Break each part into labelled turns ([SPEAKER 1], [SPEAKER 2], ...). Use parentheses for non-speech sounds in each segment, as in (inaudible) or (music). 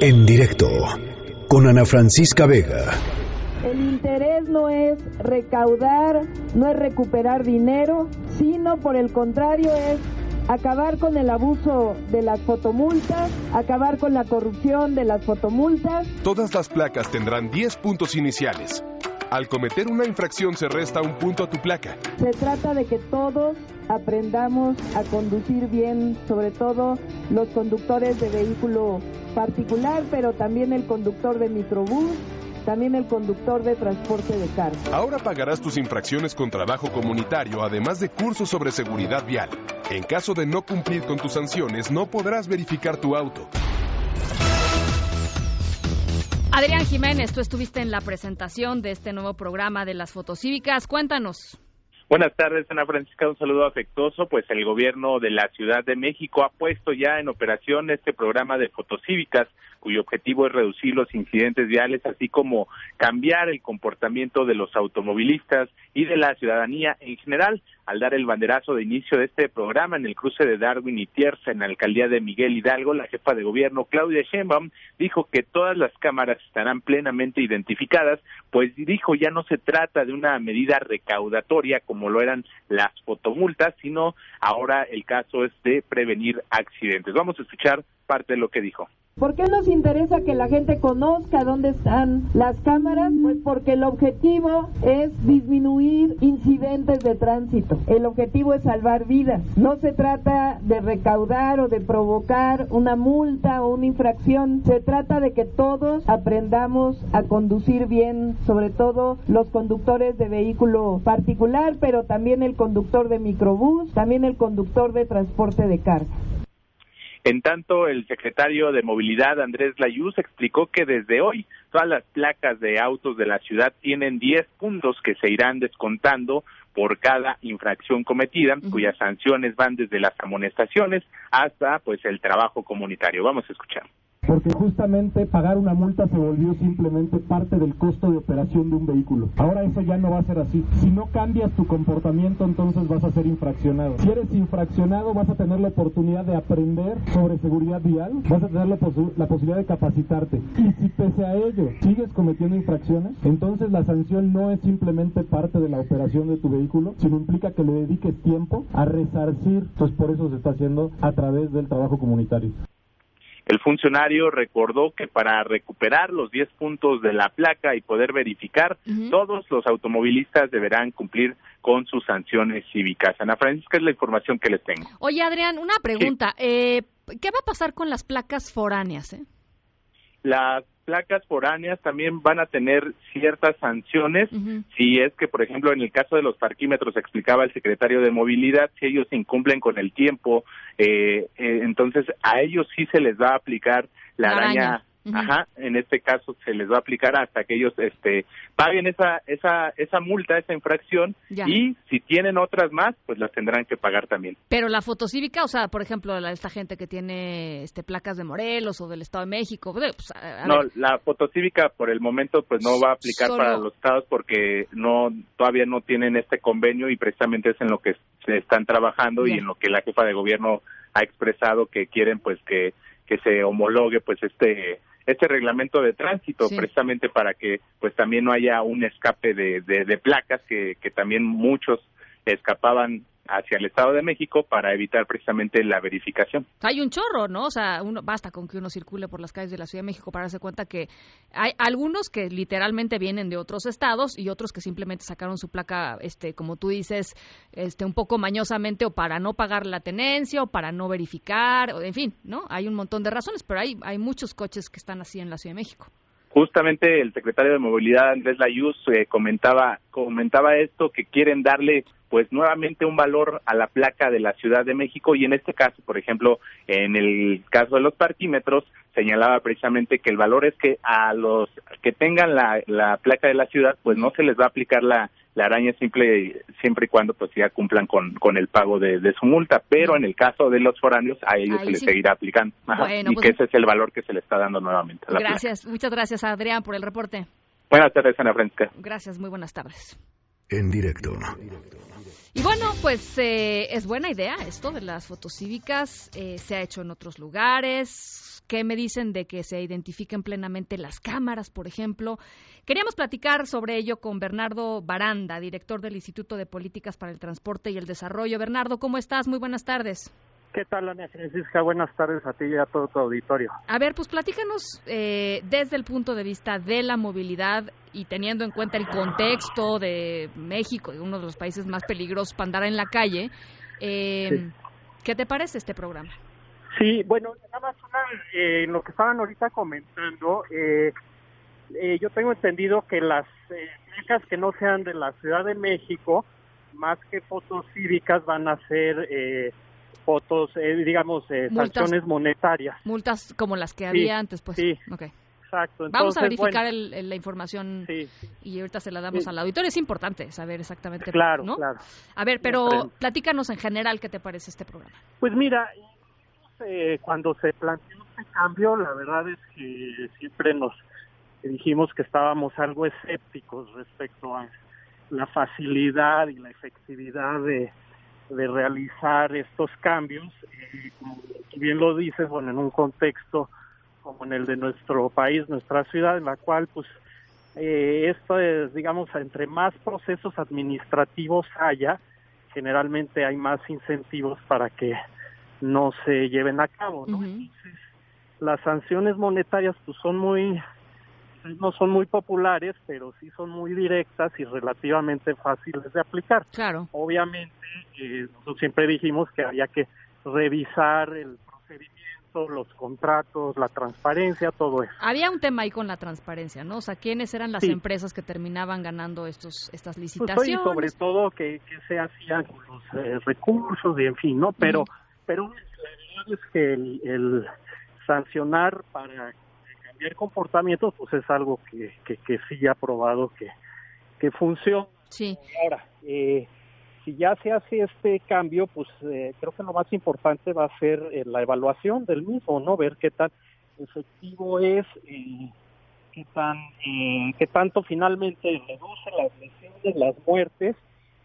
[SPEAKER 1] En directo con Ana Francisca Vega.
[SPEAKER 2] El interés no es recaudar, no es recuperar dinero, sino por el contrario es acabar con el abuso de las fotomultas, acabar con la corrupción de las fotomultas.
[SPEAKER 3] Todas las placas tendrán 10 puntos iniciales. Al cometer una infracción se resta un punto a tu placa.
[SPEAKER 2] Se trata de que todos aprendamos a conducir bien, sobre todo los conductores de vehículo particular, pero también el conductor de microbús, también el conductor de transporte de carga.
[SPEAKER 3] Ahora pagarás tus infracciones con trabajo comunitario, además de cursos sobre seguridad vial. En caso de no cumplir con tus sanciones, no podrás verificar tu auto.
[SPEAKER 4] Adrián Jiménez, tú estuviste en la presentación de este nuevo programa de las fotocívicas. Cuéntanos.
[SPEAKER 5] Buenas tardes, Ana Francisca. Un saludo afectuoso. Pues el gobierno de la Ciudad de México ha puesto ya en operación este programa de fotocívicas cuyo objetivo es reducir los incidentes viales, así como cambiar el comportamiento de los automovilistas y de la ciudadanía en general. Al dar el banderazo de inicio de este programa en el cruce de Darwin y Tierza en la alcaldía de Miguel Hidalgo, la jefa de gobierno Claudia Sheinbaum dijo que todas las cámaras estarán plenamente identificadas, pues dijo ya no se trata de una medida recaudatoria como lo eran las fotomultas, sino ahora el caso es de prevenir accidentes. Vamos a escuchar parte de lo que dijo.
[SPEAKER 2] ¿Por qué nos interesa que la gente conozca dónde están las cámaras? Pues porque el objetivo es disminuir incidentes de tránsito. El objetivo es salvar vidas. No se trata de recaudar o de provocar una multa o una infracción. Se trata de que todos aprendamos a conducir bien, sobre todo los conductores de vehículo particular, pero también el conductor de microbús, también el conductor de transporte de carga.
[SPEAKER 5] En tanto, el secretario de Movilidad, Andrés Layuz, explicó que desde hoy todas las placas de autos de la ciudad tienen 10 puntos que se irán descontando por cada infracción cometida, cuyas sanciones van desde las amonestaciones hasta pues el trabajo comunitario. Vamos a escuchar
[SPEAKER 6] porque justamente pagar una multa se volvió simplemente parte del costo de operación de un vehículo. Ahora eso ya no va a ser así. Si no cambias tu comportamiento, entonces vas a ser infraccionado. Si eres infraccionado, vas a tener la oportunidad de aprender sobre seguridad vial, vas a tener la, la posibilidad de capacitarte. Y si pese a ello sigues cometiendo infracciones, entonces la sanción no es simplemente parte de la operación de tu vehículo, sino implica que le dediques tiempo a resarcir. Entonces por eso se está haciendo a través del trabajo comunitario.
[SPEAKER 5] El funcionario recordó que para recuperar los 10 puntos de la placa y poder verificar, todos los automovilistas deberán cumplir con sus sanciones cívicas. Ana Francisca es la información que les tengo.
[SPEAKER 4] Oye, Adrián, una pregunta. Eh, ¿Qué va a pasar con las placas foráneas? Eh?
[SPEAKER 5] Las placas foráneas también van a tener ciertas sanciones. Si es que, por ejemplo, en el caso de los parquímetros, explicaba el secretario de Movilidad, si ellos incumplen con el tiempo, eh, eh, entonces a ellos sí se les va a aplicar la, araña Ajá, en este caso se les va a aplicar hasta que ellos este paguen esa esa esa multa, esa infracción y si tienen otras más, pues las tendrán que pagar también.
[SPEAKER 4] Pero la fotocívica, o sea, por ejemplo, la, esta gente que tiene este placas de Morelos o del Estado de México, pues,
[SPEAKER 5] No, la fotocívica por el momento pues no va a aplicar para los estados porque no todavía no tienen este convenio y precisamente es en lo que se están trabajando y en lo que la jefa de gobierno ha expresado que quieren pues que que se homologue pues este este reglamento de tránsito precisamente para que pues también no haya un escape de, de, placas que, que también muchos escapaban hacia el Estado de México para evitar precisamente la verificación.
[SPEAKER 4] Hay un chorro, ¿no? O sea, uno, basta con que uno circule por las calles de la Ciudad de México para darse cuenta que hay algunos que literalmente vienen de otros estados y otros que simplemente sacaron su placa, este, como tú dices, este, un poco mañosamente o para no pagar la tenencia o para no verificar, o, en fin, ¿no? Hay un montón de razones, pero hay, hay muchos coches que están así en la Ciudad de México
[SPEAKER 5] justamente el secretario de movilidad Andrés Layuz eh, comentaba comentaba esto que quieren darle pues nuevamente un valor a la placa de la Ciudad de México. Y en este caso, por ejemplo, en el caso de los parquímetros, señalaba precisamente que el valor es que a los que tengan la, la placa de la ciudad, pues no se les va a aplicar la, la araña simple siempre y cuando pues ya cumplan con, con el pago de, su multa, pero en el caso de los foráneos a ellos se les seguirá aplicando y pues que ese es el valor que se le está dando nuevamente.
[SPEAKER 4] gracias, muchas gracias Adrián por el reporte.
[SPEAKER 5] Buenas tardes Ana Francisca.
[SPEAKER 4] Gracias, muy buenas tardes.
[SPEAKER 1] En directo.
[SPEAKER 4] Y bueno, pues eh, es buena idea esto de las fotocívicas, eh, se ha hecho en otros lugares, ¿Qué me dicen de que se identifiquen plenamente las cámaras, por ejemplo? Queríamos platicar sobre ello con Bernardo Baranda, director del Instituto de Políticas para el Transporte y el Desarrollo. Bernardo, ¿cómo estás? Muy buenas tardes.
[SPEAKER 7] ¿Qué tal, Ana Francisca? Buenas tardes a ti y a todo tu auditorio.
[SPEAKER 4] A ver, pues platícanos eh, desde el punto de vista de la movilidad y teniendo en cuenta el contexto de México, uno de los países más peligrosos para andar en la calle. Eh, ¿Qué te parece este programa?
[SPEAKER 7] Sí, bueno, nada más eh, lo que estaban ahorita comentando, eh, eh, yo tengo entendido que las eh, que no sean de la Ciudad de México, más que fotos cívicas, van a ser eh, fotos, eh, digamos, sanciones monetarias.
[SPEAKER 4] Multas como las que había antes, pues.
[SPEAKER 7] Sí.
[SPEAKER 4] Okay.
[SPEAKER 7] Exacto.
[SPEAKER 4] Entonces, Vamos a verificar el, la información y ahorita se la damos al auditorio. Es importante saber exactamente.
[SPEAKER 7] Claro,
[SPEAKER 4] ¿no?
[SPEAKER 7] claro.
[SPEAKER 4] A ver, pero platícanos en general qué te parece este programa.
[SPEAKER 7] Pues mira, eh, cuando se planteó este cambio, la verdad es que siempre nos dijimos que estábamos algo escépticos respecto a la facilidad y la efectividad de, realizar estos cambios. Eh, como bien lo dices, bueno, en un contexto como en el de nuestro país, nuestra ciudad, en la cual, pues, eh, esto es, digamos, entre más procesos administrativos haya, generalmente hay más incentivos para que no se lleven a cabo, ¿no? Entonces, las sanciones monetarias pues son muy no son muy populares, pero sí son muy directas y relativamente fáciles de aplicar.
[SPEAKER 4] Claro.
[SPEAKER 7] Obviamente, eh, nosotros siempre dijimos que había que revisar el procedimiento, los contratos, la transparencia, todo eso.
[SPEAKER 4] Había un tema ahí con la transparencia, ¿no? O sea, ¿quiénes eran las empresas que terminaban ganando estos estas licitaciones?
[SPEAKER 7] Pues, sobre todo que, que se hacían con los eh, recursos y en fin, ¿no? Pero pero la verdad es que el, sancionar para cambiar comportamientos pues es algo que, que, sí ha probado que, que funciona.
[SPEAKER 4] Sí.
[SPEAKER 7] Ahora, eh, si ya se hace este cambio, pues eh, creo que lo más importante va a ser eh, la evaluación del mismo, ¿no? Ver qué tan efectivo es, eh, qué tan, eh, qué tanto finalmente reduce las lesiones, las muertes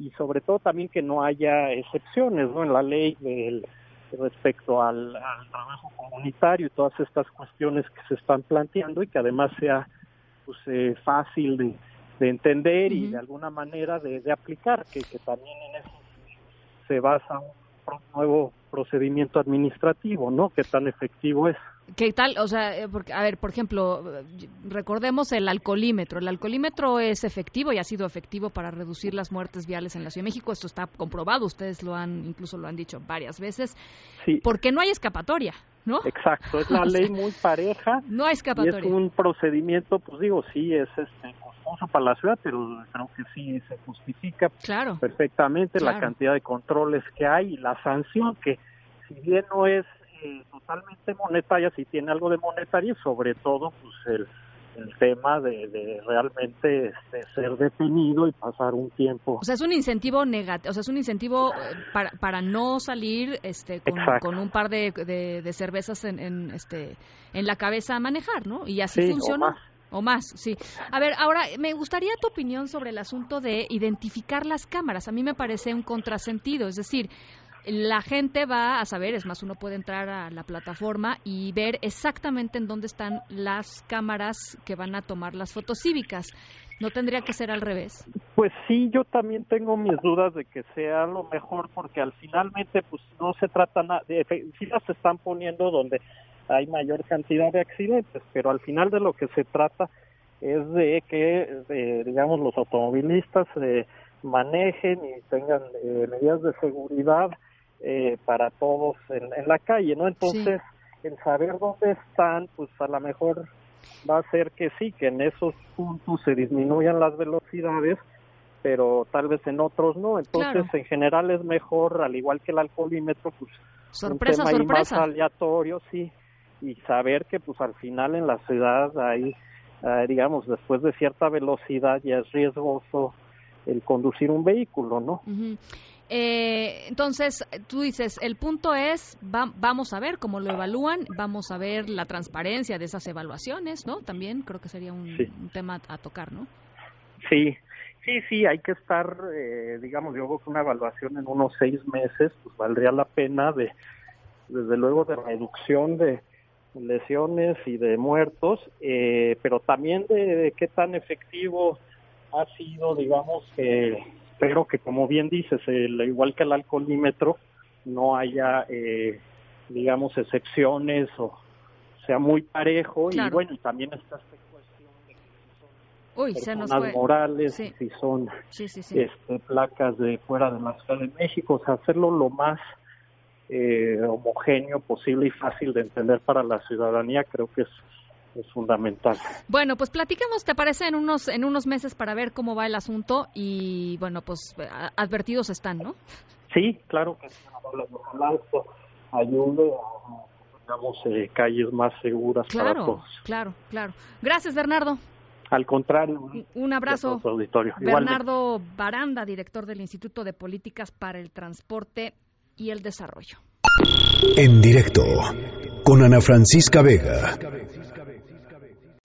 [SPEAKER 7] y sobre todo también que no haya excepciones, ¿no? En la ley del respecto al, trabajo comunitario y todas estas cuestiones que se están planteando y que además sea pues eh, fácil de, de entender y de alguna manera de, de aplicar, que, que también en eso se basa un nuevo procedimiento administrativo, ¿no? ¿Qué tan efectivo es?
[SPEAKER 4] ¿Qué tal? O sea, eh, porque, a ver, por ejemplo, recordemos el alcoholímetro. El alcoholímetro es efectivo y ha sido efectivo para reducir las muertes viales en la Ciudad de México. Esto está comprobado. Ustedes lo han, incluso lo han dicho varias veces.
[SPEAKER 7] Sí.
[SPEAKER 4] Porque no hay escapatoria, ¿no?
[SPEAKER 7] Exacto. Es (laughs) una ley muy pareja.
[SPEAKER 4] No hay escapatoria.
[SPEAKER 7] Y es un procedimiento, pues digo, sí, es este costoso para la ciudad, pero creo que sí se justifica
[SPEAKER 4] claro.
[SPEAKER 7] perfectamente la cantidad de controles que hay y la sanción que, si bien no es totalmente monetaria, si tiene algo de monetaria, sobre todo pues el, el tema de, de realmente este, ser detenido y pasar un tiempo.
[SPEAKER 4] O sea, es un incentivo negativo, o sea, es un incentivo eh, para, para no salir este, con, con un par de, de, cervezas en, en, este, en la cabeza a manejar, ¿no? Y así funciona. O más, sí. A ver, ahora me gustaría tu opinión sobre el asunto de identificar las cámaras. A mí me parece un contrasentido, es decir, la gente va a saber, es más, uno puede entrar a la plataforma y ver exactamente en dónde están las cámaras que van a tomar las fotos cívicas. ¿No tendría que ser al revés?
[SPEAKER 7] Pues sí, yo también tengo mis dudas de que sea lo mejor porque al finalmente pues no se trata nada, sí las están poniendo donde hay mayor cantidad de accidentes, pero al final de lo que se trata es de que, digamos, los automovilistas eh, manejen y tengan eh, medidas de seguridad eh, para todos en, la calle, ¿no? Entonces, el saber dónde están, pues a lo mejor va a ser que sí, que en esos puntos se disminuyan las velocidades, pero tal vez en otros no. Entonces, en general es mejor, al igual que el alcoholímetro, pues
[SPEAKER 4] sorpresa,
[SPEAKER 7] un
[SPEAKER 4] tema
[SPEAKER 7] más aleatorio, sí, y saber que pues al final en la ciudad hay, eh, digamos, después de cierta velocidad ya es riesgoso el conducir un vehículo, ¿no?
[SPEAKER 4] Eh, entonces, tú dices, el punto es, vamos a ver cómo lo evalúan, vamos a ver la transparencia de esas evaluaciones, ¿no? También creo que sería un, tema a tocar, ¿no?
[SPEAKER 7] Sí, sí, sí, hay que estar, eh, digamos, yo creo que una evaluación en unos seis meses, pues valdría la pena de, desde luego, de reducción de, lesiones y de muertos, eh, pero también de, qué tan efectivo ha sido, digamos, que espero que como bien dices, el, igual que el alcoholímetro, no haya, eh, digamos, excepciones o sea muy parejo y bueno, también está esta cuestión de que son
[SPEAKER 4] Uy,
[SPEAKER 7] personas morales, si son este, placas de fuera de la Ciudad de México, o sea, hacerlo lo más eh, homogéneo posible y fácil de entender para la ciudadanía, creo que es, es fundamental.
[SPEAKER 4] Bueno, pues platiquemos, ¿te parece en unos en unos meses para ver cómo va el asunto y bueno, pues advertidos están, ¿no?
[SPEAKER 7] Sí, claro que sí, ojalá esto ayude a digamos, eh, calles más seguras
[SPEAKER 4] para
[SPEAKER 7] todos.
[SPEAKER 4] Claro, claro. Gracias, Bernardo.
[SPEAKER 7] Al contrario.
[SPEAKER 4] Un abrazo.
[SPEAKER 7] Auditorio.
[SPEAKER 4] Bernardo Baranda, director del Instituto de Políticas para el Transporte y el Desarrollo.
[SPEAKER 1] En directo con Ana Francisca Vega.